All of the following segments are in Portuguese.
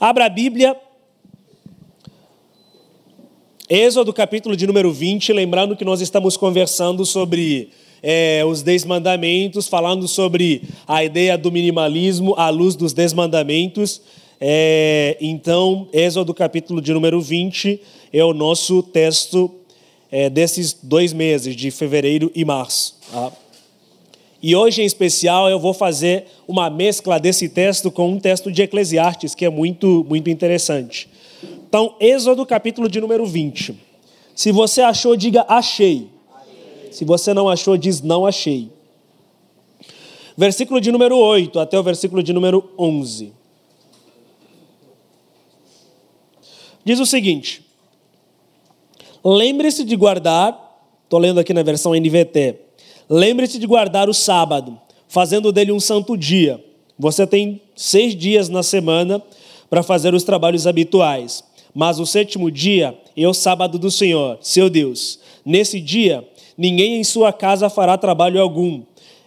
Abra a Bíblia. Êxodo, capítulo de número 20, lembrando que nós estamos conversando sobre é, os Dez Mandamentos, falando sobre a ideia do minimalismo à luz dos Dez Mandamentos. É, então, Êxodo, capítulo de número 20, é o nosso texto é, desses dois meses, de fevereiro e março. Tá? E hoje, em especial, eu vou fazer uma mescla desse texto com um texto de Eclesiastes, que é muito, muito interessante. Então, Êxodo, capítulo de número 20. Se você achou, diga achei. Se você não achou, diz não achei. Versículo de número 8 até o versículo de número 11. Diz o seguinte: Lembre-se de guardar, estou lendo aqui na versão NVT, lembre-se de guardar o sábado, fazendo dele um santo dia. Você tem seis dias na semana para fazer os trabalhos habituais, mas o sétimo dia é o sábado do Senhor, seu Deus. Nesse dia, ninguém em sua casa fará trabalho algum,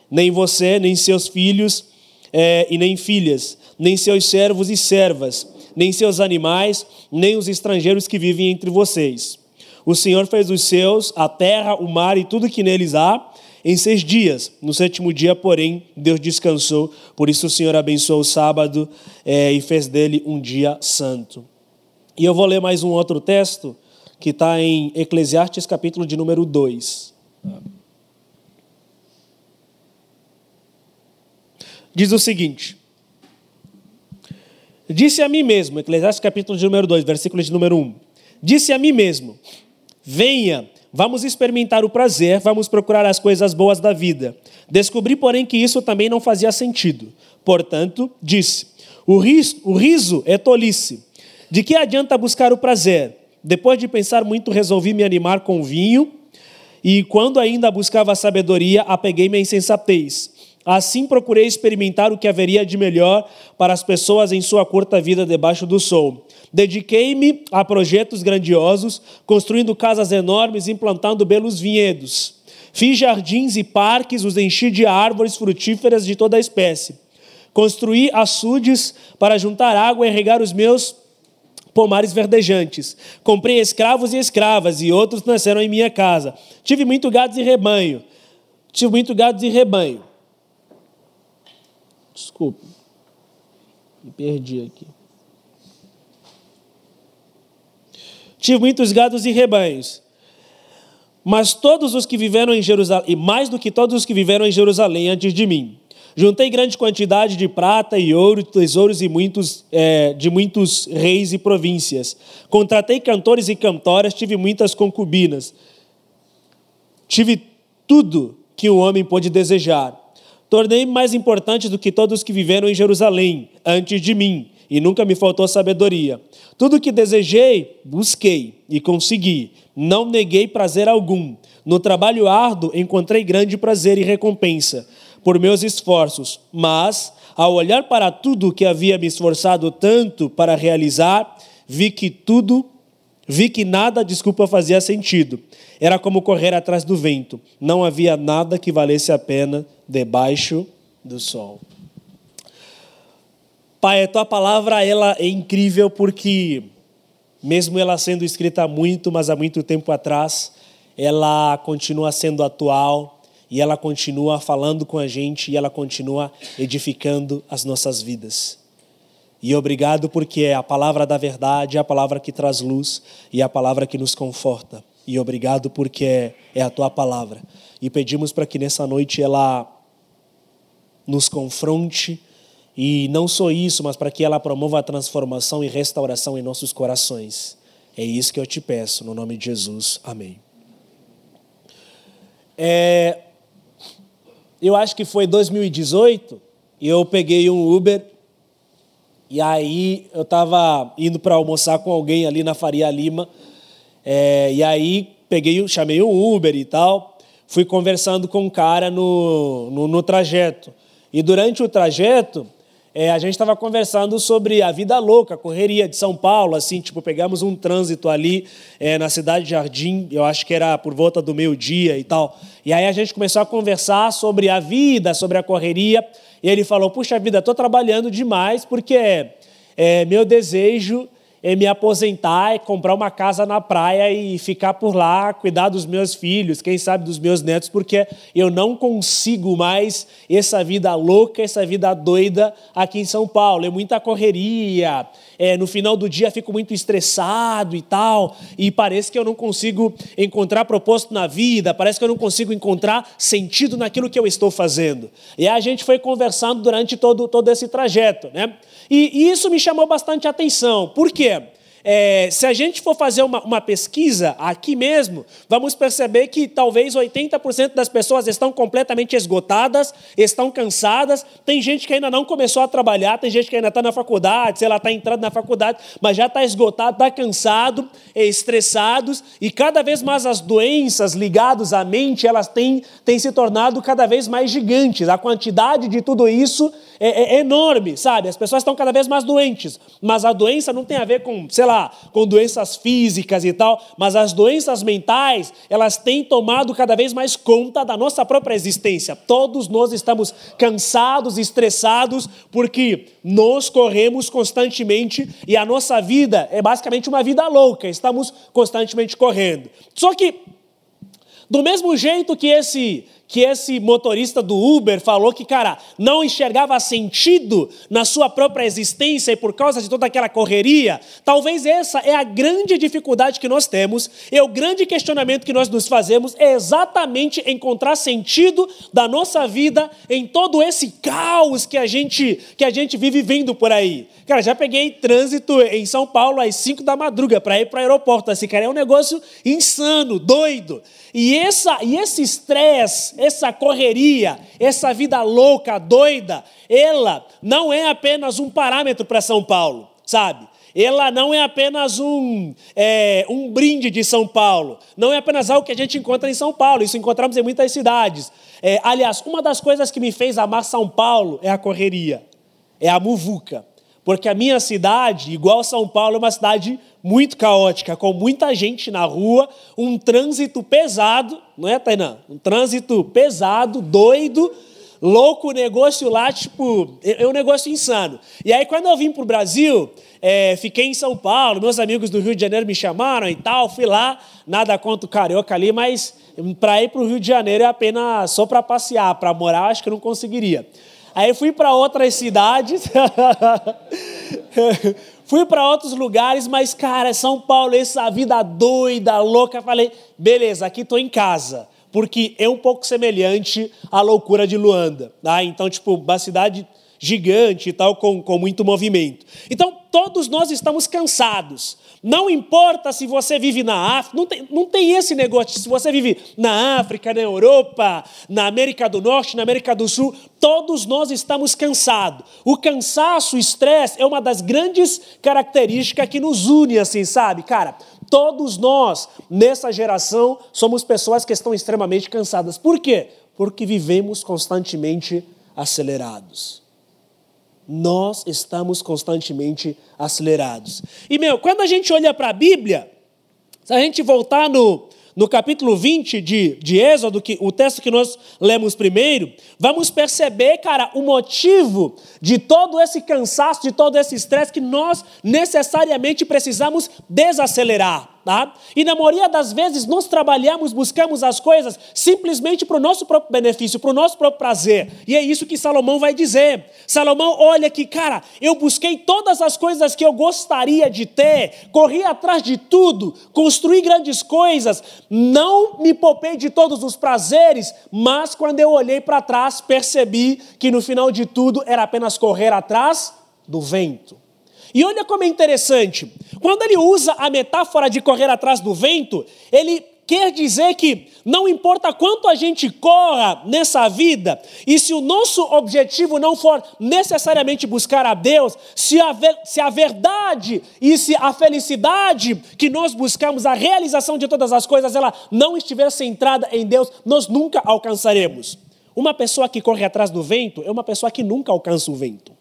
nem você, nem seus filhos é, e nem filhas, nem seus servos e servas, nem seus animais, nem os estrangeiros que vivem entre vocês o Senhor fez os seus, a terra, o mar e tudo que neles há, em seis dias. No sétimo dia, porém, Deus descansou. Por isso o Senhor abençoou o sábado é, e fez dele um dia santo. E eu vou ler mais um outro texto que está em Eclesiastes, capítulo de número 2. Diz o seguinte: Disse a mim mesmo, Eclesiastes capítulo de número 2, versículo de número 1. Disse a mim mesmo: Venha, vamos experimentar o prazer, vamos procurar as coisas boas da vida. Descobri, porém, que isso também não fazia sentido. Portanto, disse: o riso, o riso é tolice. De que adianta buscar o prazer? Depois de pensar muito, resolvi me animar com vinho, e quando ainda buscava sabedoria, apeguei-me à insensatez. Assim procurei experimentar o que haveria de melhor para as pessoas em sua curta vida debaixo do sol. Dediquei-me a projetos grandiosos, construindo casas enormes, implantando belos vinhedos. Fiz jardins e parques, os enchi de árvores frutíferas de toda espécie. Construí açudes para juntar água e regar os meus pomares verdejantes. Comprei escravos e escravas, e outros nasceram em minha casa. Tive muito gado e rebanho. Tive muito gado e rebanho. Desculpe. Me perdi aqui. Tive muitos gados e rebanhos. Mas todos os que viveram em Jerusalém, e mais do que todos os que viveram em Jerusalém antes de mim, juntei grande quantidade de prata e ouro, tesouros e muitos, é, de muitos reis e províncias. Contratei cantores e cantoras, tive muitas concubinas. Tive tudo que um homem pôde desejar. Tornei-me mais importante do que todos que viveram em Jerusalém antes de mim, e nunca me faltou sabedoria. Tudo que desejei, busquei e consegui. Não neguei prazer algum. No trabalho árduo encontrei grande prazer e recompensa por meus esforços, mas ao olhar para tudo que havia me esforçado tanto para realizar, vi que tudo, vi que nada, desculpa, fazia sentido. Era como correr atrás do vento. Não havia nada que valesse a pena debaixo do sol. Pai, a tua palavra ela é incrível porque, mesmo ela sendo escrita há muito, mas há muito tempo atrás, ela continua sendo atual e ela continua falando com a gente e ela continua edificando as nossas vidas. E obrigado porque é a palavra da verdade, é a palavra que traz luz e é a palavra que nos conforta. E obrigado porque é, é a tua palavra. E pedimos para que nessa noite ela nos confronte e não só isso, mas para que ela promova a transformação e restauração em nossos corações. É isso que eu te peço, no nome de Jesus. Amém. É, eu acho que foi 2018, e eu peguei um Uber, e aí eu estava indo para almoçar com alguém ali na Faria Lima, é, e aí peguei, chamei um Uber e tal, fui conversando com um cara no, no, no trajeto. E durante o trajeto, é, a gente estava conversando sobre a vida louca, a correria de São Paulo, assim, tipo, pegamos um trânsito ali é, na cidade de Jardim, eu acho que era por volta do meio-dia e tal. E aí a gente começou a conversar sobre a vida, sobre a correria, e ele falou: Puxa vida, estou trabalhando demais porque é, meu desejo é me aposentar, é comprar uma casa na praia e ficar por lá, cuidar dos meus filhos, quem sabe dos meus netos, porque eu não consigo mais essa vida louca, essa vida doida aqui em São Paulo. É muita correria, é, no final do dia fico muito estressado e tal, e parece que eu não consigo encontrar propósito na vida, parece que eu não consigo encontrar sentido naquilo que eu estou fazendo. E a gente foi conversando durante todo, todo esse trajeto, né? E, e isso me chamou bastante atenção. Por quê? É, se a gente for fazer uma, uma, pesquisa aqui mesmo, vamos perceber que talvez 80% das pessoas estão completamente esgotadas, estão cansadas. Tem gente que ainda não começou a trabalhar, tem gente que ainda está na faculdade, sei lá, está entrando na faculdade, mas já está esgotado, está cansado, é, estressados, e cada vez mais as doenças ligadas à mente, elas têm, têm se tornado cada vez mais gigantes. A quantidade de tudo isso é, é enorme, sabe? As pessoas estão cada vez mais doentes, mas a doença não tem a ver com, sei lá, lá, com doenças físicas e tal, mas as doenças mentais, elas têm tomado cada vez mais conta da nossa própria existência. Todos nós estamos cansados, estressados, porque nós corremos constantemente e a nossa vida é basicamente uma vida louca, estamos constantemente correndo. Só que, do mesmo jeito que esse que esse motorista do Uber falou que, cara, não enxergava sentido na sua própria existência e por causa de toda aquela correria. Talvez essa é a grande dificuldade que nós temos, e o grande questionamento que nós nos fazemos é exatamente encontrar sentido da nossa vida em todo esse caos que a gente que a gente vive vendo por aí. Cara, já peguei trânsito em São Paulo às 5 da madruga para ir para o aeroporto. Assim, cara, é um negócio insano, doido. E, essa, e esse estresse, essa correria, essa vida louca, doida, ela não é apenas um parâmetro para São Paulo, sabe? Ela não é apenas um, é, um brinde de São Paulo, não é apenas algo que a gente encontra em São Paulo, isso encontramos em muitas cidades. É, aliás, uma das coisas que me fez amar São Paulo é a correria, é a muvuca. Porque a minha cidade, igual São Paulo, é uma cidade muito caótica, com muita gente na rua, um trânsito pesado, não é, Tainã? Um trânsito pesado, doido, louco, negócio lá, tipo, é, é um negócio insano. E aí, quando eu vim para o Brasil, é, fiquei em São Paulo, meus amigos do Rio de Janeiro me chamaram e tal, fui lá, nada contra o carioca ali, mas para ir para o Rio de Janeiro é apenas só para passear, para morar, acho que eu não conseguiria. Aí fui para outras cidades, fui para outros lugares, mas, cara, São Paulo, essa vida doida, louca, falei, beleza, aqui estou em casa, porque é um pouco semelhante à loucura de Luanda. Tá? Então, tipo, uma cidade gigante e tal, com, com muito movimento. Então, todos nós estamos cansados. Não importa se você vive na África, não tem, não tem esse negócio. Se você vive na África, na Europa, na América do Norte, na América do Sul, todos nós estamos cansados. O cansaço, o estresse, é uma das grandes características que nos une, assim, sabe? Cara, todos nós, nessa geração, somos pessoas que estão extremamente cansadas. Por quê? Porque vivemos constantemente acelerados nós estamos constantemente acelerados. E, meu, quando a gente olha para a Bíblia, se a gente voltar no, no capítulo 20 de, de Êxodo, que, o texto que nós lemos primeiro, vamos perceber, cara, o motivo de todo esse cansaço, de todo esse estresse que nós necessariamente precisamos desacelerar. Tá? E na maioria das vezes nós trabalhamos, buscamos as coisas simplesmente para o nosso próprio benefício, para o nosso próprio prazer. E é isso que Salomão vai dizer. Salomão, olha que, cara, eu busquei todas as coisas que eu gostaria de ter, corri atrás de tudo, construí grandes coisas, não me poupei de todos os prazeres, mas quando eu olhei para trás, percebi que no final de tudo era apenas correr atrás do vento. E olha como é interessante. Quando ele usa a metáfora de correr atrás do vento, ele quer dizer que não importa quanto a gente corra nessa vida, e se o nosso objetivo não for necessariamente buscar a Deus, se a, se a verdade e se a felicidade que nós buscamos, a realização de todas as coisas, ela não estiver centrada em Deus, nós nunca alcançaremos. Uma pessoa que corre atrás do vento é uma pessoa que nunca alcança o vento.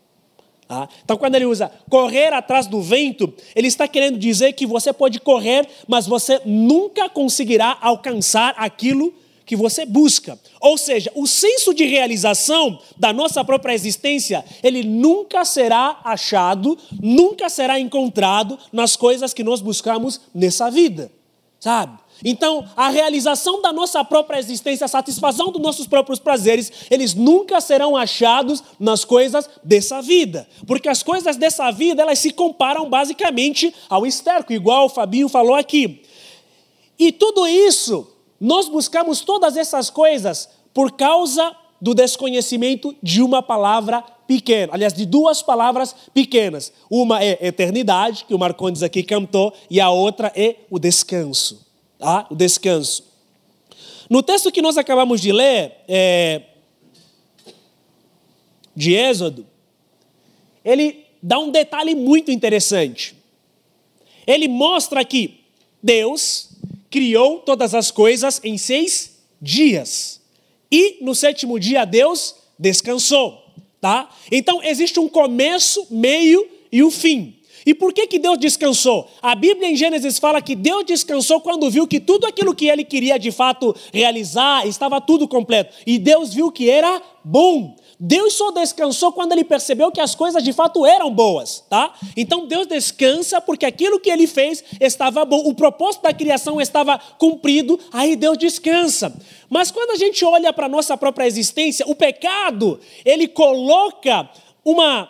Ah, então, quando ele usa correr atrás do vento, ele está querendo dizer que você pode correr, mas você nunca conseguirá alcançar aquilo que você busca. Ou seja, o senso de realização da nossa própria existência, ele nunca será achado, nunca será encontrado nas coisas que nós buscamos nessa vida, sabe? Então, a realização da nossa própria existência, a satisfação dos nossos próprios prazeres, eles nunca serão achados nas coisas dessa vida. Porque as coisas dessa vida, elas se comparam basicamente ao esterco, igual o Fabinho falou aqui. E tudo isso, nós buscamos todas essas coisas por causa do desconhecimento de uma palavra pequena, aliás, de duas palavras pequenas. Uma é eternidade, que o Marcondes aqui cantou, e a outra é o descanso tá? o descanso. No texto que nós acabamos de ler, é, de Êxodo, ele dá um detalhe muito interessante. Ele mostra que Deus criou todas as coisas em seis dias. E no sétimo dia Deus descansou. Tá? Então existe um começo, meio e um fim. E por que, que Deus descansou? A Bíblia em Gênesis fala que Deus descansou quando viu que tudo aquilo que ele queria de fato realizar estava tudo completo. E Deus viu que era bom. Deus só descansou quando ele percebeu que as coisas de fato eram boas, tá? Então Deus descansa porque aquilo que ele fez estava bom, o propósito da criação estava cumprido, aí Deus descansa. Mas quando a gente olha para a nossa própria existência, o pecado, ele coloca uma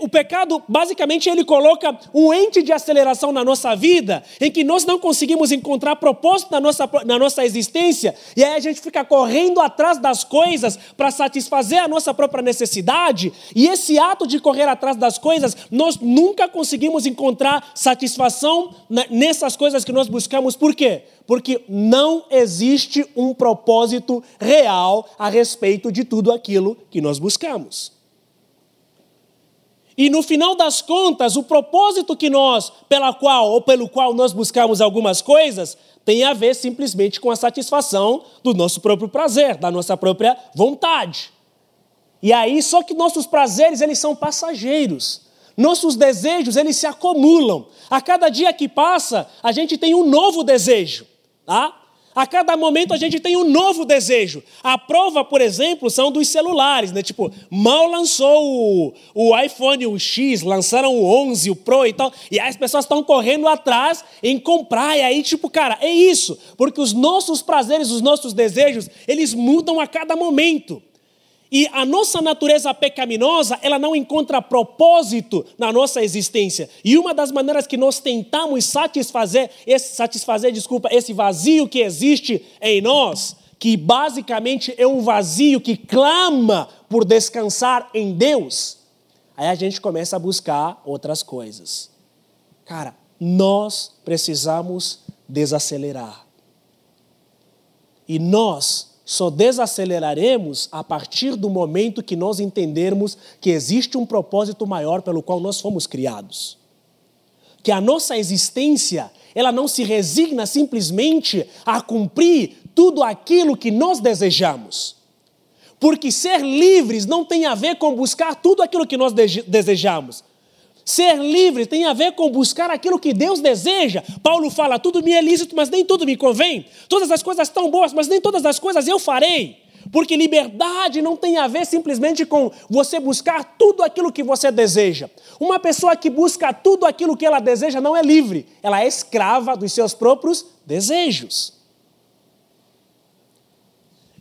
o pecado, basicamente, ele coloca um ente de aceleração na nossa vida, em que nós não conseguimos encontrar propósito na nossa, na nossa existência, e aí a gente fica correndo atrás das coisas para satisfazer a nossa própria necessidade, e esse ato de correr atrás das coisas, nós nunca conseguimos encontrar satisfação nessas coisas que nós buscamos, por quê? Porque não existe um propósito real a respeito de tudo aquilo que nós buscamos. E no final das contas, o propósito que nós, pela qual ou pelo qual nós buscamos algumas coisas, tem a ver simplesmente com a satisfação do nosso próprio prazer, da nossa própria vontade. E aí, só que nossos prazeres, eles são passageiros. Nossos desejos, eles se acumulam. A cada dia que passa, a gente tem um novo desejo, tá? A cada momento a gente tem um novo desejo. A prova, por exemplo, são dos celulares, né? Tipo, mal lançou o, o iPhone o X, lançaram o 11, o Pro e tal, e aí as pessoas estão correndo atrás em comprar. E aí, tipo, cara, é isso, porque os nossos prazeres, os nossos desejos, eles mudam a cada momento. E a nossa natureza pecaminosa, ela não encontra propósito na nossa existência. E uma das maneiras que nós tentamos satisfazer esse, satisfazer, desculpa, esse vazio que existe em nós, que basicamente é um vazio que clama por descansar em Deus, aí a gente começa a buscar outras coisas. Cara, nós precisamos desacelerar. E nós só desaceleraremos a partir do momento que nós entendermos que existe um propósito maior pelo qual nós fomos criados. Que a nossa existência, ela não se resigna simplesmente a cumprir tudo aquilo que nós desejamos. Porque ser livres não tem a ver com buscar tudo aquilo que nós desejamos. Ser livre tem a ver com buscar aquilo que Deus deseja. Paulo fala: tudo me é lícito, mas nem tudo me convém. Todas as coisas estão boas, mas nem todas as coisas eu farei. Porque liberdade não tem a ver simplesmente com você buscar tudo aquilo que você deseja. Uma pessoa que busca tudo aquilo que ela deseja não é livre, ela é escrava dos seus próprios desejos.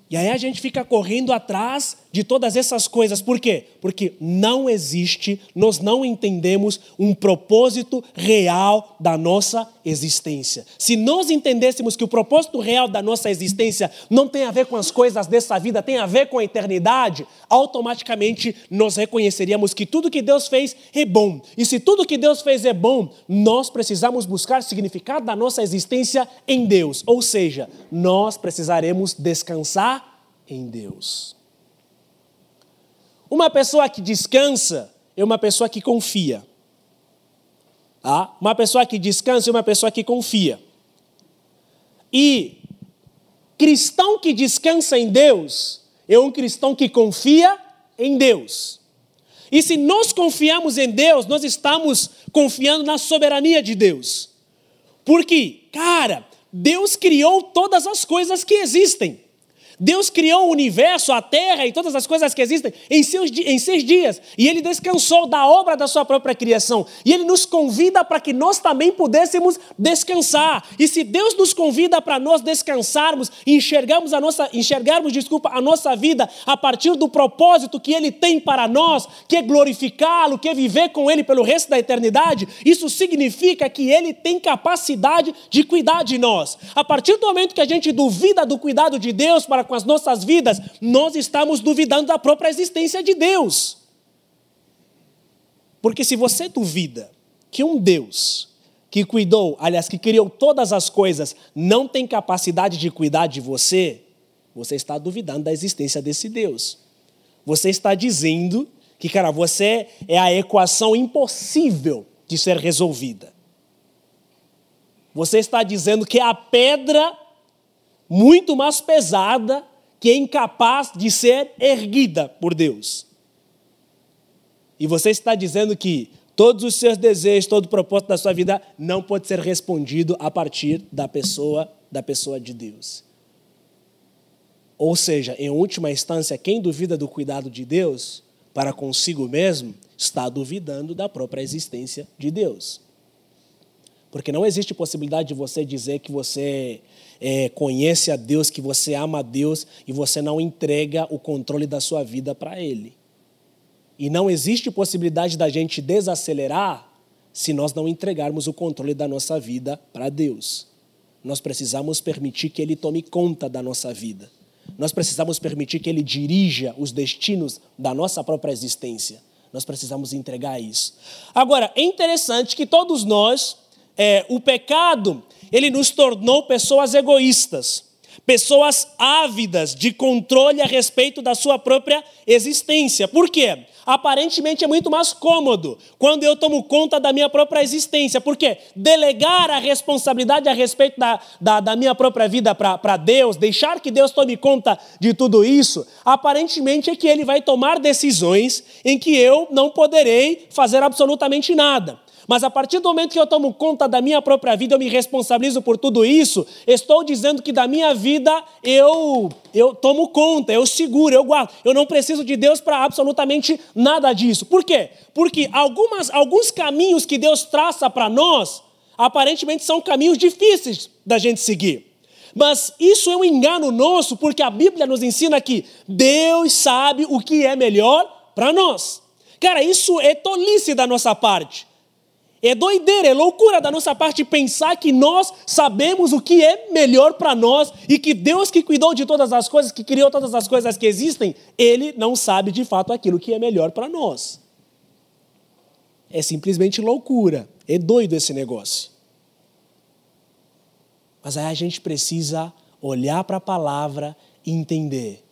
E aí a gente fica correndo atrás de todas essas coisas. Por quê? Porque não existe, nós não entendemos um propósito real da nossa existência. Se nós entendêssemos que o propósito real da nossa existência não tem a ver com as coisas dessa vida, tem a ver com a eternidade, automaticamente nós reconheceríamos que tudo que Deus fez é bom. E se tudo que Deus fez é bom, nós precisamos buscar significado da nossa existência em Deus. Ou seja, nós precisaremos descansar em Deus. Uma pessoa que descansa é uma pessoa que confia. Tá? Uma pessoa que descansa é uma pessoa que confia. E cristão que descansa em Deus é um cristão que confia em Deus. E se nós confiamos em Deus, nós estamos confiando na soberania de Deus. Porque, cara, Deus criou todas as coisas que existem. Deus criou o universo, a terra e todas as coisas que existem em, seus, em seis dias. E ele descansou da obra da sua própria criação. E ele nos convida para que nós também pudéssemos descansar. E se Deus nos convida para nós descansarmos e enxergarmos a nossa, enxergarmos, desculpa, a nossa vida a partir do propósito que ele tem para nós, que é glorificá-lo, que é viver com ele pelo resto da eternidade, isso significa que ele tem capacidade de cuidar de nós. A partir do momento que a gente duvida do cuidado de Deus para com as nossas vidas, nós estamos duvidando da própria existência de Deus. Porque se você duvida que um Deus que cuidou, aliás, que criou todas as coisas, não tem capacidade de cuidar de você, você está duvidando da existência desse Deus. Você está dizendo que, cara, você é a equação impossível de ser resolvida. Você está dizendo que a pedra muito mais pesada que é incapaz de ser erguida por Deus. E você está dizendo que todos os seus desejos, todo o propósito da sua vida não pode ser respondido a partir da pessoa, da pessoa de Deus. Ou seja, em última instância, quem duvida do cuidado de Deus para consigo mesmo está duvidando da própria existência de Deus. Porque não existe possibilidade de você dizer que você é, conhece a Deus, que você ama a Deus e você não entrega o controle da sua vida para Ele. E não existe possibilidade da gente desacelerar se nós não entregarmos o controle da nossa vida para Deus. Nós precisamos permitir que Ele tome conta da nossa vida. Nós precisamos permitir que Ele dirija os destinos da nossa própria existência. Nós precisamos entregar isso. Agora, é interessante que todos nós, é, o pecado, ele nos tornou pessoas egoístas, pessoas ávidas de controle a respeito da sua própria existência. Por quê? Aparentemente é muito mais cômodo quando eu tomo conta da minha própria existência. Porque delegar a responsabilidade a respeito da, da, da minha própria vida para Deus, deixar que Deus tome conta de tudo isso, aparentemente é que Ele vai tomar decisões em que eu não poderei fazer absolutamente nada. Mas a partir do momento que eu tomo conta da minha própria vida, eu me responsabilizo por tudo isso, estou dizendo que da minha vida eu eu tomo conta, eu seguro, eu guardo. Eu não preciso de Deus para absolutamente nada disso. Por quê? Porque algumas, alguns caminhos que Deus traça para nós, aparentemente são caminhos difíceis da gente seguir. Mas isso é um engano nosso, porque a Bíblia nos ensina que Deus sabe o que é melhor para nós. Cara, isso é tolice da nossa parte. É doideira, é loucura da nossa parte pensar que nós sabemos o que é melhor para nós e que Deus que cuidou de todas as coisas, que criou todas as coisas que existem, Ele não sabe de fato aquilo que é melhor para nós. É simplesmente loucura, é doido esse negócio. Mas aí a gente precisa olhar para a palavra e entender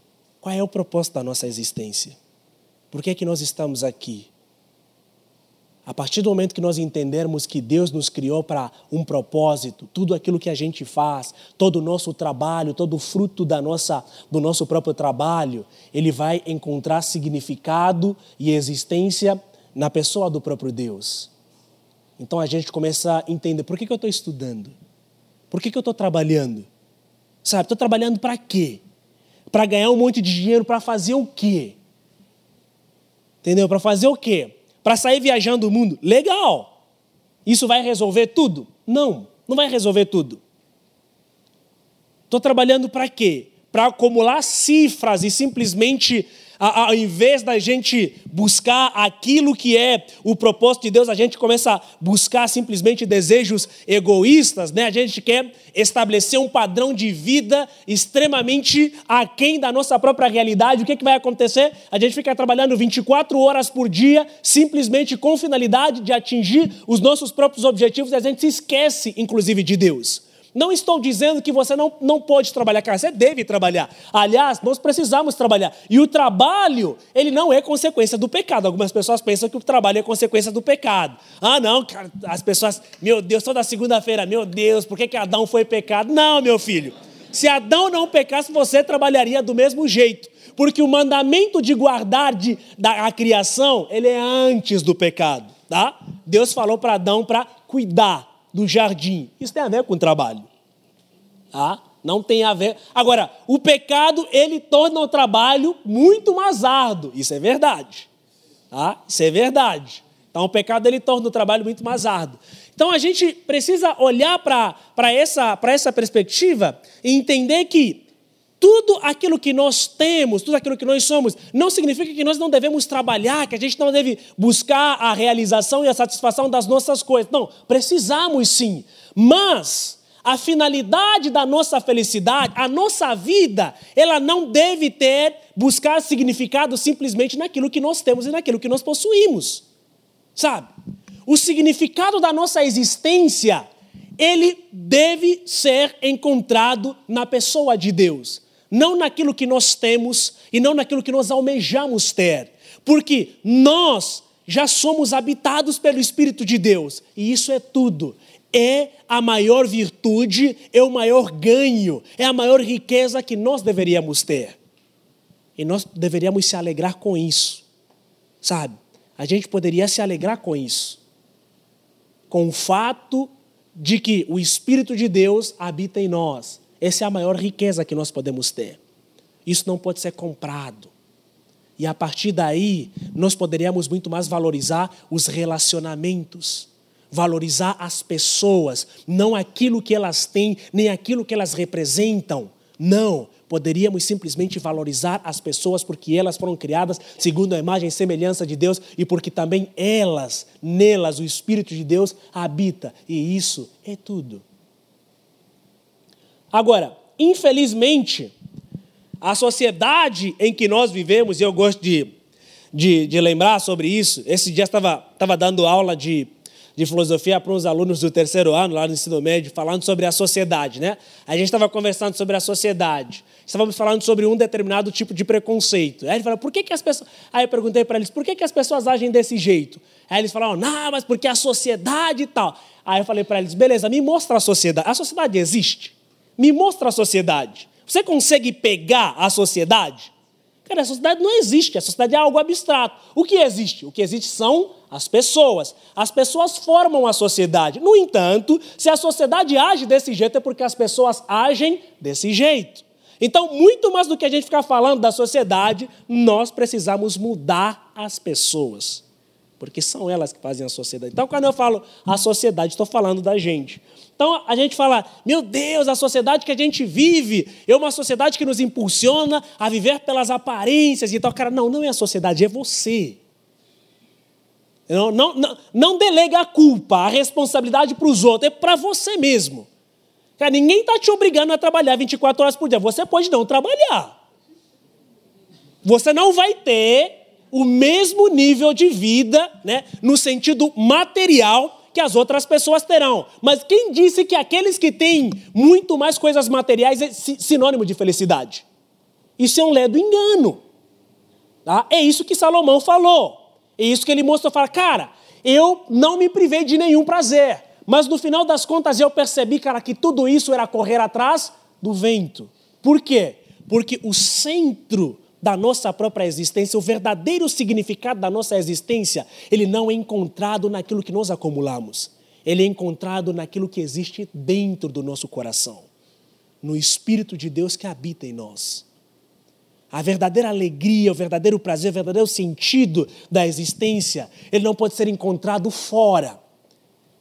qual é o propósito da nossa existência. Por que é que nós estamos aqui? A partir do momento que nós entendermos que Deus nos criou para um propósito, tudo aquilo que a gente faz, todo o nosso trabalho, todo o fruto da nossa, do nosso próprio trabalho, ele vai encontrar significado e existência na pessoa do próprio Deus. Então a gente começa a entender por que, que eu estou estudando, por que, que eu estou trabalhando. Sabe, estou trabalhando para quê? Para ganhar um monte de dinheiro, para fazer o quê? Entendeu? Para fazer o quê? Para sair viajando o mundo. Legal! Isso vai resolver tudo? Não, não vai resolver tudo. Estou trabalhando para quê? Para acumular cifras e simplesmente ao invés da gente buscar aquilo que é o propósito de Deus, a gente começa a buscar simplesmente desejos egoístas, né? A gente quer estabelecer um padrão de vida extremamente aquém da nossa própria realidade. O que, que vai acontecer? A gente fica trabalhando 24 horas por dia, simplesmente com finalidade de atingir os nossos próprios objetivos, e a gente se esquece, inclusive, de Deus. Não estou dizendo que você não, não pode trabalhar, cara, você deve trabalhar. Aliás, nós precisamos trabalhar. E o trabalho, ele não é consequência do pecado. Algumas pessoas pensam que o trabalho é consequência do pecado. Ah, não, cara, as pessoas, meu Deus, toda segunda-feira, meu Deus, por que, que Adão foi pecado? Não, meu filho. Se Adão não pecasse, você trabalharia do mesmo jeito. Porque o mandamento de guardar de, da, a criação, ele é antes do pecado. Tá? Deus falou para Adão para cuidar do jardim. Isso tem a ver com trabalho. Tá? Não tem a ver. Agora, o pecado, ele torna o trabalho muito mais árduo. Isso é verdade. Tá? Isso é verdade. Então, o pecado, ele torna o trabalho muito mais árduo. Então, a gente precisa olhar para essa, essa perspectiva e entender que tudo aquilo que nós temos, tudo aquilo que nós somos, não significa que nós não devemos trabalhar, que a gente não deve buscar a realização e a satisfação das nossas coisas. Não, precisamos sim. Mas a finalidade da nossa felicidade, a nossa vida, ela não deve ter, buscar significado simplesmente naquilo que nós temos e naquilo que nós possuímos. Sabe? O significado da nossa existência, ele deve ser encontrado na pessoa de Deus, não naquilo que nós temos e não naquilo que nós almejamos ter, porque nós já somos habitados pelo Espírito de Deus, e isso é tudo é a maior virtude, é o maior ganho, é a maior riqueza que nós deveríamos ter. E nós deveríamos se alegrar com isso, sabe? A gente poderia se alegrar com isso, com o fato de que o Espírito de Deus habita em nós. Essa é a maior riqueza que nós podemos ter. Isso não pode ser comprado. E a partir daí, nós poderíamos muito mais valorizar os relacionamentos valorizar as pessoas, não aquilo que elas têm, nem aquilo que elas representam. Não, poderíamos simplesmente valorizar as pessoas porque elas foram criadas segundo a imagem e semelhança de Deus e porque também elas, nelas, o Espírito de Deus habita. E isso é tudo. Agora, infelizmente, a sociedade em que nós vivemos, e eu gosto de, de, de lembrar sobre isso, esse dia estava, estava dando aula de de filosofia para uns alunos do terceiro ano, lá no ensino médio, falando sobre a sociedade, né? A gente estava conversando sobre a sociedade. Estávamos falando sobre um determinado tipo de preconceito. Aí ele falou, por que, que as pessoas. Aí eu perguntei para eles, por que, que as pessoas agem desse jeito? Aí eles falaram, não, mas porque a sociedade e tal. Aí eu falei para eles, beleza, me mostra a sociedade. A sociedade existe? Me mostra a sociedade. Você consegue pegar a sociedade? Cara, a sociedade não existe, a sociedade é algo abstrato. O que existe? O que existe são as pessoas. As pessoas formam a sociedade. No entanto, se a sociedade age desse jeito, é porque as pessoas agem desse jeito. Então, muito mais do que a gente ficar falando da sociedade, nós precisamos mudar as pessoas. Porque são elas que fazem a sociedade. Então, quando eu falo a sociedade, estou falando da gente. Então a gente fala, meu Deus, a sociedade que a gente vive é uma sociedade que nos impulsiona a viver pelas aparências e tal. Cara, não, não é a sociedade, é você. Não, não, não, não delega a culpa, a responsabilidade para os outros, é para você mesmo. Cara, ninguém está te obrigando a trabalhar 24 horas por dia. Você pode não trabalhar. Você não vai ter o mesmo nível de vida, né, no sentido material, que as outras pessoas terão. Mas quem disse que aqueles que têm muito mais coisas materiais é sinônimo de felicidade? Isso é um ledo engano. Tá? É isso que Salomão falou. É isso que ele mostrou. Fala, cara, eu não me privei de nenhum prazer. Mas no final das contas eu percebi, cara, que tudo isso era correr atrás do vento. Por quê? Porque o centro da nossa própria existência, o verdadeiro significado da nossa existência, ele não é encontrado naquilo que nós acumulamos. Ele é encontrado naquilo que existe dentro do nosso coração, no Espírito de Deus que habita em nós. A verdadeira alegria, o verdadeiro prazer, o verdadeiro sentido da existência, ele não pode ser encontrado fora.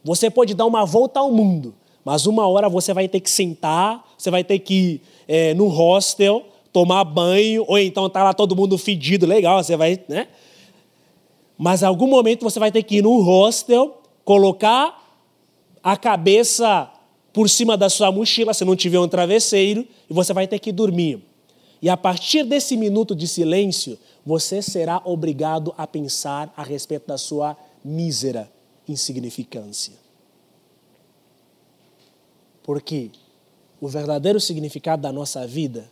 Você pode dar uma volta ao mundo, mas uma hora você vai ter que sentar, você vai ter que ir é, no hostel, tomar banho, ou então tá lá todo mundo fedido, legal, você vai, né? Mas em algum momento você vai ter que ir no hostel, colocar a cabeça por cima da sua mochila, se não tiver um travesseiro, e você vai ter que dormir. E a partir desse minuto de silêncio, você será obrigado a pensar a respeito da sua mísera insignificância. Porque o verdadeiro significado da nossa vida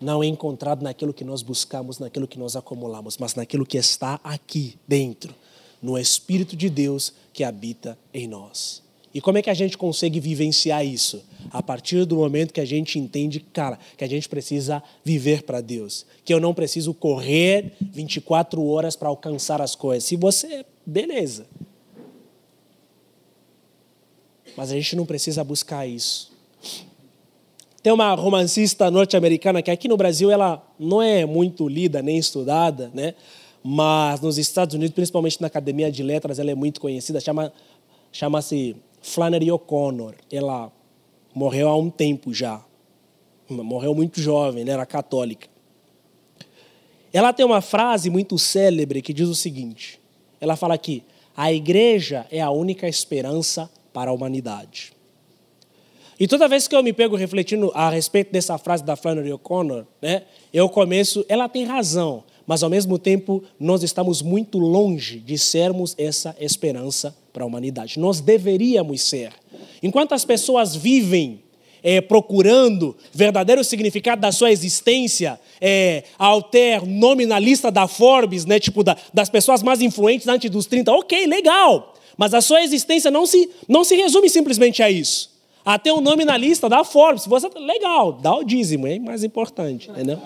não é encontrado naquilo que nós buscamos, naquilo que nós acumulamos, mas naquilo que está aqui dentro, no Espírito de Deus que habita em nós. E como é que a gente consegue vivenciar isso? A partir do momento que a gente entende, cara, que a gente precisa viver para Deus. Que eu não preciso correr 24 horas para alcançar as coisas. Se você, beleza. Mas a gente não precisa buscar isso. Tem uma romancista norte-americana que aqui no Brasil ela não é muito lida nem estudada, né? Mas nos Estados Unidos, principalmente na Academia de Letras, ela é muito conhecida. Chama chama-se Flannery O'Connor. Ela morreu há um tempo já. Morreu muito jovem, né? era católica. Ela tem uma frase muito célebre que diz o seguinte: ela fala que a igreja é a única esperança para a humanidade. E toda vez que eu me pego refletindo a respeito dessa frase da Flannery O'Connor, né, eu começo, ela tem razão, mas ao mesmo tempo nós estamos muito longe de sermos essa esperança para a humanidade. Nós deveríamos ser. Enquanto as pessoas vivem é, procurando verdadeiro significado da sua existência, é, ao ter nome na lista da Forbes, né, tipo da, das pessoas mais influentes antes dos 30, ok, legal. Mas a sua existência não se, não se resume simplesmente a isso. Até um nome na lista da Forbes. Você, legal, dá o dízimo, é mais importante, entendeu?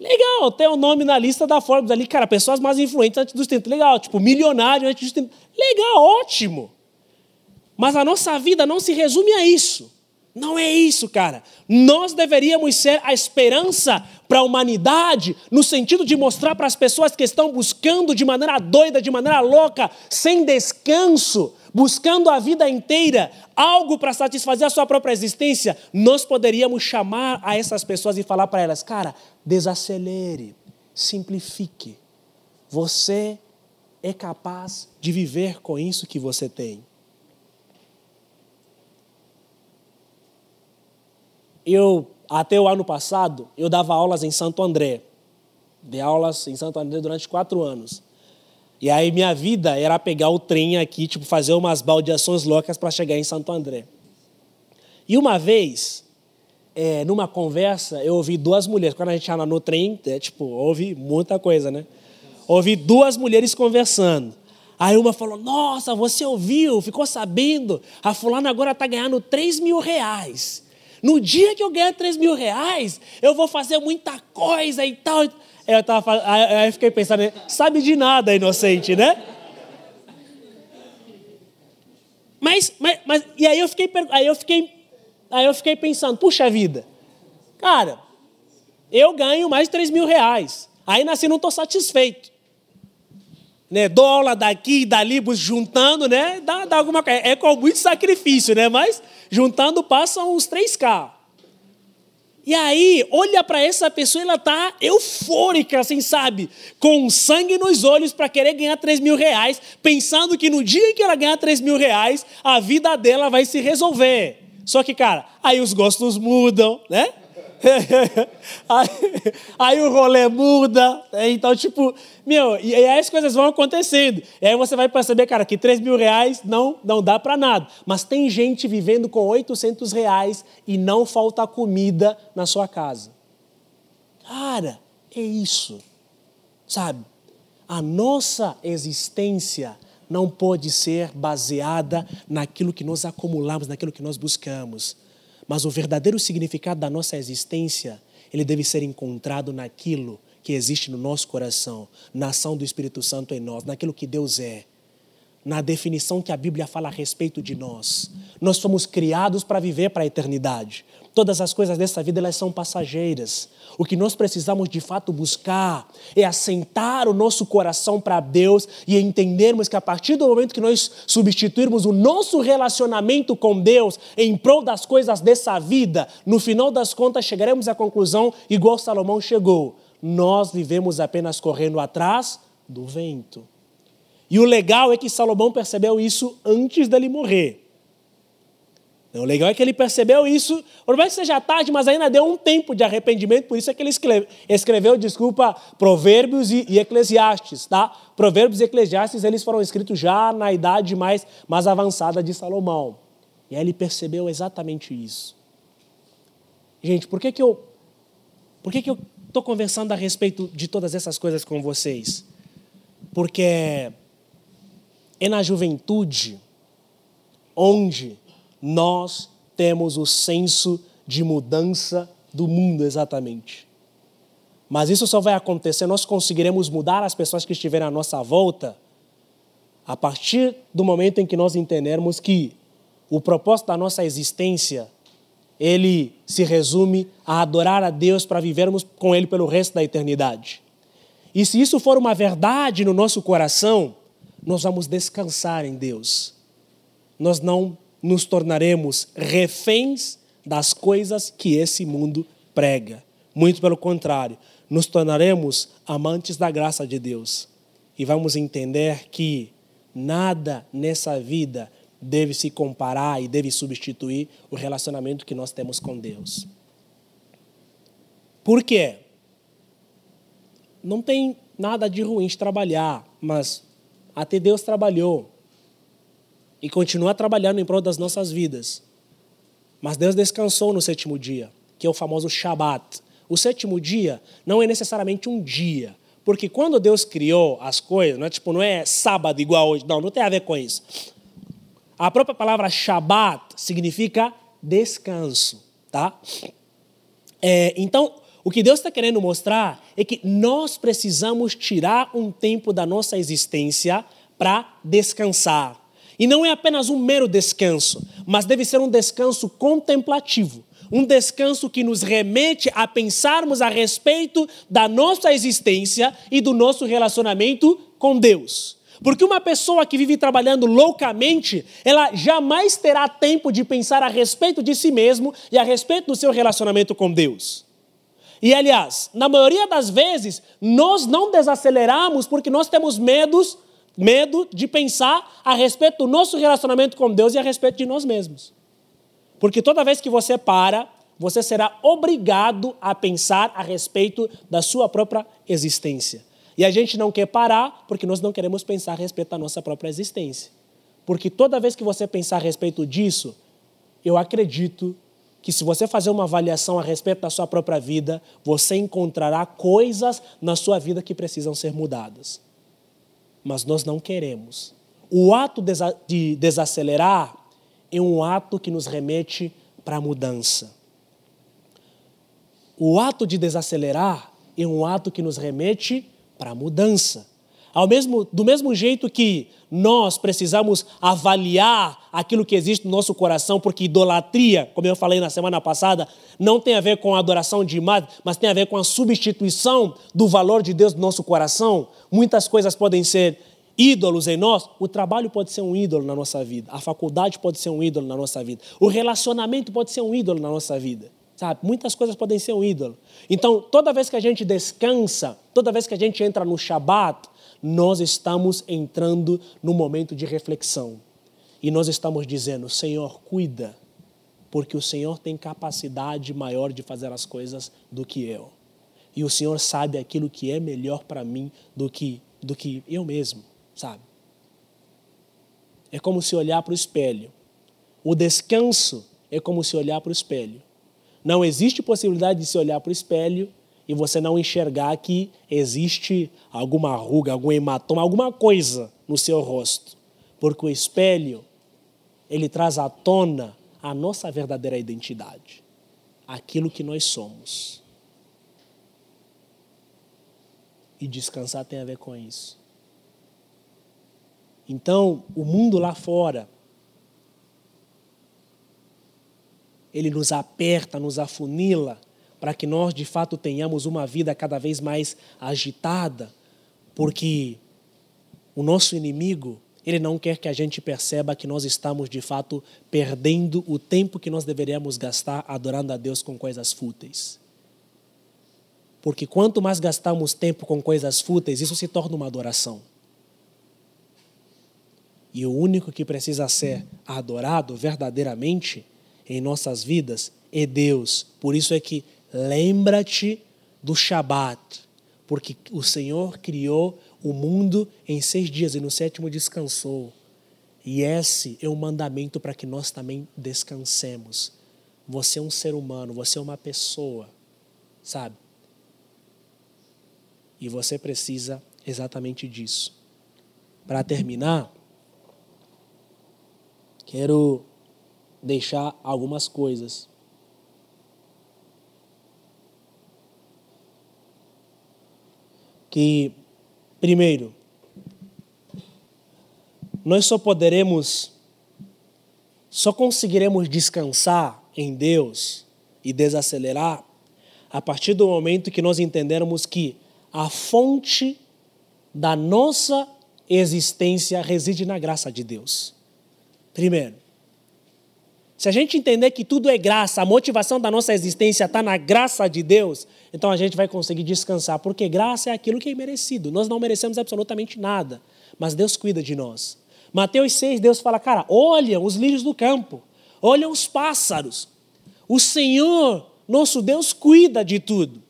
Legal, tem o um nome na lista da Forbes ali, cara, pessoas mais influentes antes dos 30. Legal, tipo, milionário antes dos 30. Legal, ótimo. Mas a nossa vida não se resume a isso. Não é isso, cara. Nós deveríamos ser a esperança para a humanidade, no sentido de mostrar para as pessoas que estão buscando de maneira doida, de maneira louca, sem descanso, buscando a vida inteira algo para satisfazer a sua própria existência, nós poderíamos chamar a essas pessoas e falar para elas: cara, desacelere, simplifique. Você é capaz de viver com isso que você tem. Eu, até o ano passado, eu dava aulas em Santo André. Dei aulas em Santo André durante quatro anos. E aí minha vida era pegar o trem aqui, tipo, fazer umas baldeações loucas para chegar em Santo André. E uma vez, é, numa conversa, eu ouvi duas mulheres. Quando a gente anda no trem, é, tipo, ouvi muita coisa, né? Ouvi duas mulheres conversando. Aí uma falou: Nossa, você ouviu, ficou sabendo? A fulana agora está ganhando 3 mil reais. No dia que eu ganhar 3 mil reais, eu vou fazer muita coisa e tal. Eu tava, aí eu fiquei pensando, sabe de nada, inocente, né? Mas, mas, mas e aí eu fiquei, aí eu fiquei, aí eu fiquei pensando, puxa vida, cara, eu ganho mais de 3 mil reais. Aí nasci, não estou satisfeito. Né, aula daqui e dali, juntando, né? Dá, dá alguma coisa. É com muito sacrifício, né? Mas juntando passam uns 3K. E aí, olha para essa pessoa, ela está eufórica, assim, sabe? Com sangue nos olhos para querer ganhar 3 mil reais, pensando que no dia que ela ganhar 3 mil reais, a vida dela vai se resolver. Só que, cara, aí os gostos mudam, né? aí, aí, o rolê muda. Né? Então, tipo, meu, e aí as coisas vão acontecendo. E aí você vai perceber, cara, que 3 mil reais não, não dá para nada. Mas tem gente vivendo com 800 reais e não falta comida na sua casa. Cara, é isso. Sabe? A nossa existência não pode ser baseada naquilo que nós acumulamos, naquilo que nós buscamos mas o verdadeiro significado da nossa existência, ele deve ser encontrado naquilo que existe no nosso coração, na ação do Espírito Santo em nós, naquilo que Deus é, na definição que a Bíblia fala a respeito de nós. Nós fomos criados para viver para a eternidade. Todas as coisas dessa vida elas são passageiras. O que nós precisamos de fato buscar é assentar o nosso coração para Deus e entendermos que a partir do momento que nós substituirmos o nosso relacionamento com Deus em prol das coisas dessa vida, no final das contas chegaremos à conclusão igual Salomão chegou. Nós vivemos apenas correndo atrás do vento. E o legal é que Salomão percebeu isso antes dele morrer. O legal é que ele percebeu isso, por mais que seja tarde, mas ainda deu um tempo de arrependimento, por isso é que ele escreveu, desculpa, Provérbios e, Eclesiastes, tá? Provérbios e Eclesiastes, eles foram escritos já na idade mais, mais avançada de Salomão. E aí ele percebeu exatamente isso. Gente, por que que eu por que que eu estou conversando a respeito de todas essas coisas com vocês? Porque é na juventude onde nós temos o senso de mudança do mundo exatamente. Mas isso só vai acontecer, nós conseguiremos mudar as pessoas que estiverem à nossa volta a partir do momento em que nós entendermos que o propósito da nossa existência, ele se resume a adorar a Deus para vivermos com Ele pelo resto da eternidade. E se isso for uma verdade no nosso coração, nós vamos descansar em Deus. Nós não nos tornaremos reféns das coisas que esse mundo prega. Muito pelo contrário, nos tornaremos amantes da graça de Deus. E vamos entender que nada nessa vida deve se comparar e deve substituir o relacionamento que nós temos com Deus. Por quê? Não tem nada de ruim de trabalhar, mas até Deus trabalhou e continua trabalhando em prol das nossas vidas. Mas Deus descansou no sétimo dia, que é o famoso Shabat. O sétimo dia não é necessariamente um dia, porque quando Deus criou as coisas, não é tipo, não é sábado igual hoje, não, não tem a ver com isso. A própria palavra Shabat significa descanso, tá? É, então, o que Deus está querendo mostrar é que nós precisamos tirar um tempo da nossa existência para descansar. E não é apenas um mero descanso, mas deve ser um descanso contemplativo. Um descanso que nos remete a pensarmos a respeito da nossa existência e do nosso relacionamento com Deus. Porque uma pessoa que vive trabalhando loucamente, ela jamais terá tempo de pensar a respeito de si mesmo e a respeito do seu relacionamento com Deus. E aliás, na maioria das vezes, nós não desaceleramos porque nós temos medos, medo de pensar a respeito do nosso relacionamento com Deus e a respeito de nós mesmos. Porque toda vez que você para, você será obrigado a pensar a respeito da sua própria existência. E a gente não quer parar porque nós não queremos pensar a respeito da nossa própria existência. Porque toda vez que você pensar a respeito disso, eu acredito que se você fazer uma avaliação a respeito da sua própria vida, você encontrará coisas na sua vida que precisam ser mudadas. Mas nós não queremos. O ato de desacelerar é um ato que nos remete para a mudança. O ato de desacelerar é um ato que nos remete para a mudança. Mesmo, do mesmo jeito que nós precisamos avaliar aquilo que existe no nosso coração, porque idolatria, como eu falei na semana passada, não tem a ver com a adoração de imagem, mas tem a ver com a substituição do valor de Deus no nosso coração. Muitas coisas podem ser ídolos em nós. O trabalho pode ser um ídolo na nossa vida, a faculdade pode ser um ídolo na nossa vida, o relacionamento pode ser um ídolo na nossa vida. Sabe? Muitas coisas podem ser um ídolo. Então, toda vez que a gente descansa, toda vez que a gente entra no Shabat, nós estamos entrando no momento de reflexão. E nós estamos dizendo: Senhor, cuida, porque o Senhor tem capacidade maior de fazer as coisas do que eu. E o Senhor sabe aquilo que é melhor para mim do que, do que eu mesmo, sabe? É como se olhar para o espelho. O descanso é como se olhar para o espelho. Não existe possibilidade de se olhar para o espelho e você não enxergar que existe alguma ruga, algum hematoma, alguma coisa no seu rosto. Porque o espelho, ele traz à tona a nossa verdadeira identidade, aquilo que nós somos. E descansar tem a ver com isso. Então, o mundo lá fora, ele nos aperta, nos afunila, para que nós de fato tenhamos uma vida cada vez mais agitada, porque o nosso inimigo, ele não quer que a gente perceba que nós estamos de fato perdendo o tempo que nós deveríamos gastar adorando a Deus com coisas fúteis. Porque quanto mais gastamos tempo com coisas fúteis, isso se torna uma adoração. E o único que precisa ser adorado verdadeiramente em nossas vidas é Deus. Por isso é que lembra-te do Shabat, porque o Senhor criou o mundo em seis dias e no sétimo descansou. E esse é um mandamento para que nós também descansemos. Você é um ser humano, você é uma pessoa, sabe? E você precisa exatamente disso. Para terminar, quero deixar algumas coisas. Que, primeiro, nós só poderemos só conseguiremos descansar em Deus e desacelerar a partir do momento que nós entendermos que a fonte da nossa existência reside na graça de Deus. Primeiro, se a gente entender que tudo é graça, a motivação da nossa existência está na graça de Deus, então a gente vai conseguir descansar, porque graça é aquilo que é merecido. Nós não merecemos absolutamente nada, mas Deus cuida de nós. Mateus 6, Deus fala, cara, olha os lírios do campo, olha os pássaros. O Senhor, nosso Deus, cuida de tudo.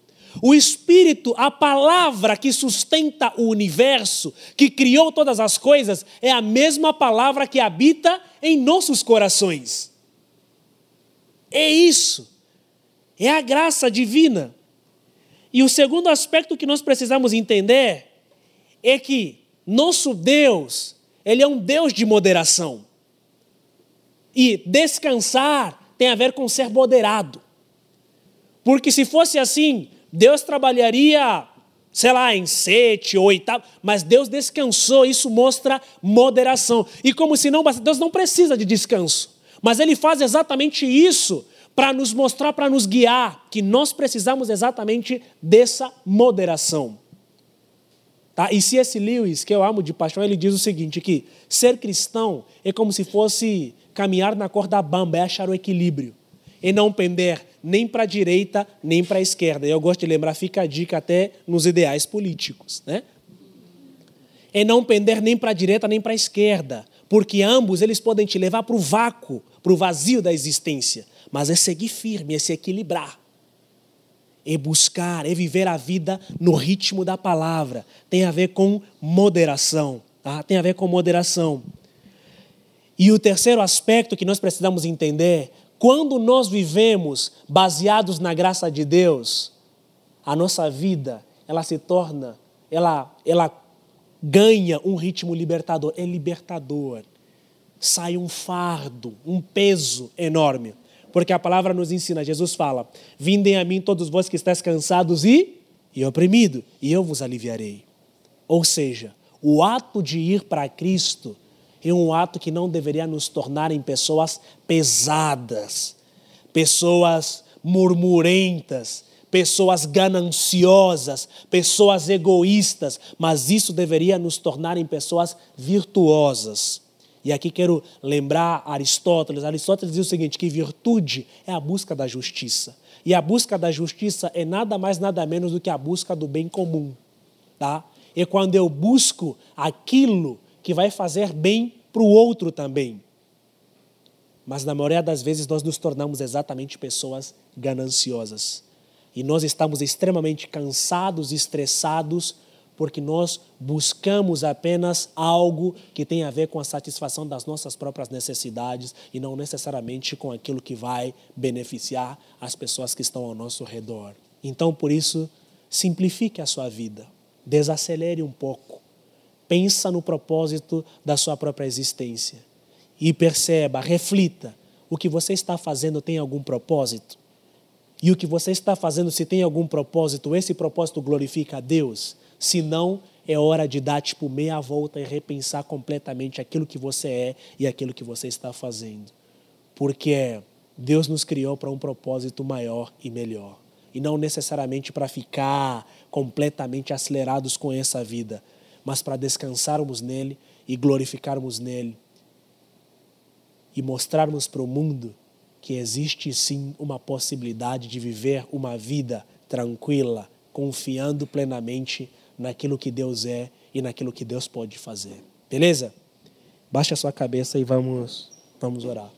O Espírito, a palavra que sustenta o universo, que criou todas as coisas, é a mesma palavra que habita em nossos corações. É isso. É a graça divina. E o segundo aspecto que nós precisamos entender é que nosso Deus, ele é um Deus de moderação. E descansar tem a ver com ser moderado. Porque se fosse assim, Deus trabalharia, sei lá, em sete, oitavo, mas Deus descansou, isso mostra moderação. E como se não Deus não precisa de descanso, mas Ele faz exatamente isso para nos mostrar, para nos guiar, que nós precisamos exatamente dessa moderação. Tá? E C.S. Lewis, que eu amo de paixão, ele diz o seguinte, que ser cristão é como se fosse caminhar na corda bamba, é achar o equilíbrio, e não pender nem para a direita, nem para a esquerda. Eu gosto de lembrar, fica a dica até nos ideais políticos. Né? É não pender nem para a direita, nem para a esquerda, porque ambos eles podem te levar para o vácuo, para o vazio da existência. Mas é seguir firme, é se equilibrar. É buscar, é viver a vida no ritmo da palavra. Tem a ver com moderação. Tá? Tem a ver com moderação. E o terceiro aspecto que nós precisamos entender quando nós vivemos baseados na graça de Deus, a nossa vida, ela se torna, ela, ela ganha um ritmo libertador. É libertador. Sai um fardo, um peso enorme. Porque a palavra nos ensina, Jesus fala: Vindem a mim todos vós que estáis cansados e, e oprimidos, e eu vos aliviarei. Ou seja, o ato de ir para Cristo é um ato que não deveria nos tornar em pessoas pesadas, pessoas murmurentas, pessoas gananciosas, pessoas egoístas, mas isso deveria nos tornar em pessoas virtuosas. E aqui quero lembrar Aristóteles. Aristóteles diz o seguinte: que virtude é a busca da justiça. E a busca da justiça é nada mais, nada menos do que a busca do bem comum. Tá? É quando eu busco aquilo que vai fazer bem para o outro também. Mas na maioria das vezes nós nos tornamos exatamente pessoas gananciosas. E nós estamos extremamente cansados, estressados, porque nós buscamos apenas algo que tem a ver com a satisfação das nossas próprias necessidades e não necessariamente com aquilo que vai beneficiar as pessoas que estão ao nosso redor. Então, por isso, simplifique a sua vida, desacelere um pouco, pensa no propósito da sua própria existência e perceba, reflita, o que você está fazendo tem algum propósito? E o que você está fazendo, se tem algum propósito, esse propósito glorifica a Deus? Se não, é hora de dar tipo meia volta e repensar completamente aquilo que você é e aquilo que você está fazendo. Porque Deus nos criou para um propósito maior e melhor. E não necessariamente para ficar completamente acelerados com essa vida, mas para descansarmos nele e glorificarmos nele e mostrarmos para o mundo que existe sim uma possibilidade de viver uma vida tranquila, confiando plenamente naquilo que Deus é e naquilo que Deus pode fazer. Beleza? Baixe a sua cabeça e vamos, vamos orar.